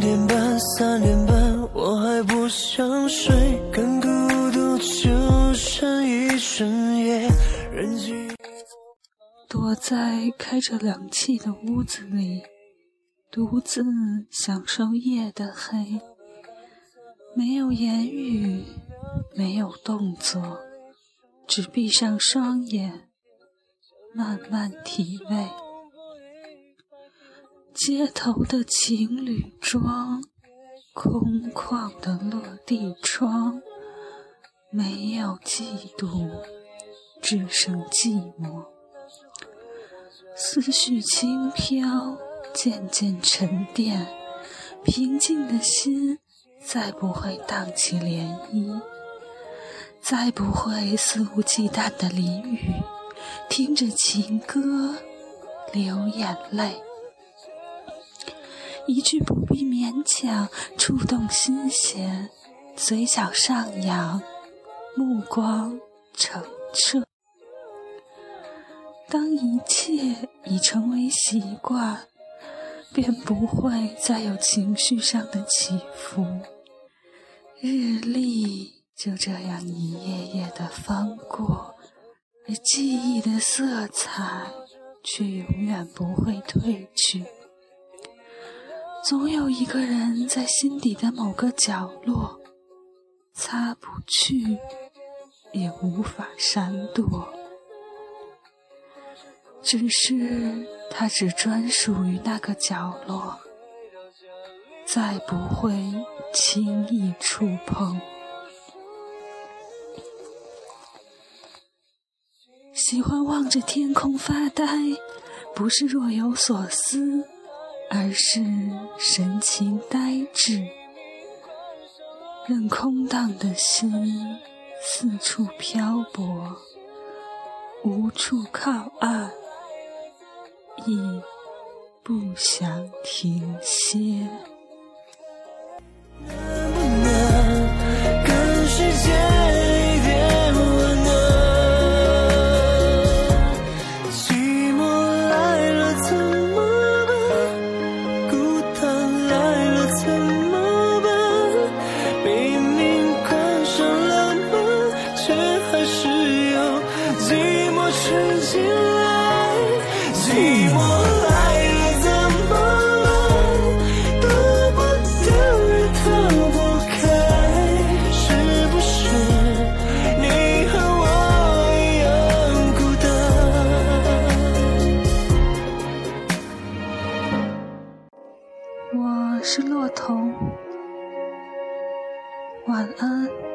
点半，三点半，我还不想睡，更孤独，就剩一整夜。人机躲在开着冷气的屋子里，独自享受夜的黑，没有言语，没有动作，只闭上双眼，慢慢体味。街头的情侣装，空旷的落地窗，没有嫉妒，只剩寂寞。思绪轻飘，渐渐沉淀，平静的心再不会荡起涟漪，再不会肆无忌惮的淋雨，听着情歌流眼泪。一句不必勉强，触动心弦，嘴角上扬，目光澄澈。当一切已成为习惯，便不会再有情绪上的起伏。日历就这样一页页的翻过，而记忆的色彩却永远不会褪去。总有一个人在心底的某个角落，擦不去，也无法闪躲。只是它只专属于那个角落，再不会轻易触碰。喜欢望着天空发呆，不是若有所思，而是神情呆滞，任空荡的心四处漂泊，无处靠岸。亦不想停歇。还是有寂寞撑起来寂寞来了怎么了躲不掉也逃不开是不是你和我一样孤单我是骆童晚安。